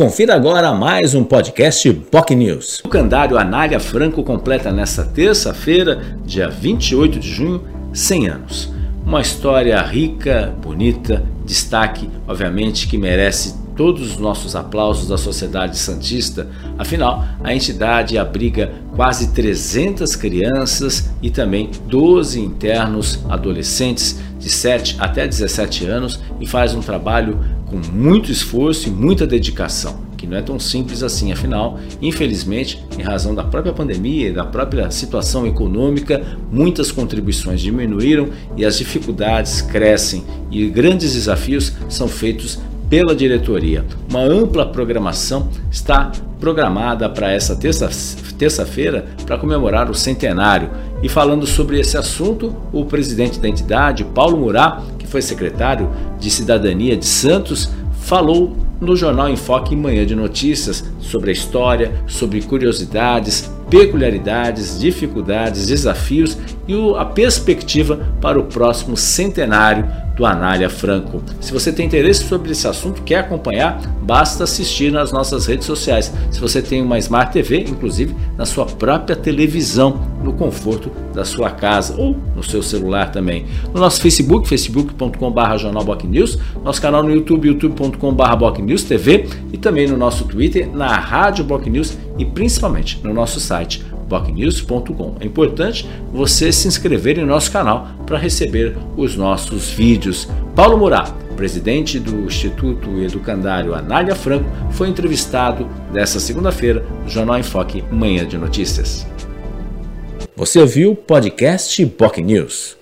Confira agora mais um podcast POC News. O candário Anália Franco completa nesta terça-feira, dia 28 de junho, 100 anos. Uma história rica, bonita, destaque, obviamente, que merece todos os nossos aplausos da sociedade santista. Afinal, a entidade abriga quase 300 crianças e também 12 internos adolescentes de 7 até 17 anos e faz um trabalho com muito esforço e muita dedicação, que não é tão simples assim, afinal, infelizmente, em razão da própria pandemia e da própria situação econômica, muitas contribuições diminuíram e as dificuldades crescem e grandes desafios são feitos pela diretoria. Uma ampla programação está programada para essa terça-feira para comemorar o centenário. E falando sobre esse assunto, o presidente da entidade, Paulo Murat, que foi secretário de Cidadania de Santos, falou no jornal Enfoque Manhã de Notícias sobre a história, sobre curiosidades, peculiaridades, dificuldades, desafios e a perspectiva para o próximo centenário do Anália Franco. Se você tem interesse sobre esse assunto, quer acompanhar, basta assistir nas nossas redes sociais. Se você tem uma Smart TV, inclusive na sua própria televisão, no conforto da sua casa ou no seu celular também. No nosso Facebook, facebook.com.br jornalbocnews, nosso canal no YouTube, youtube.com.br TV e também no nosso Twitter, na Rádio Bocnews e principalmente no nosso site bocnews.com. É importante você se inscrever em nosso canal para receber os nossos vídeos. Paulo Murat, presidente do Instituto Educandário Anália Franco, foi entrevistado nesta segunda-feira no Jornal em Foque Manhã de Notícias. Você ouviu o podcast Boc News.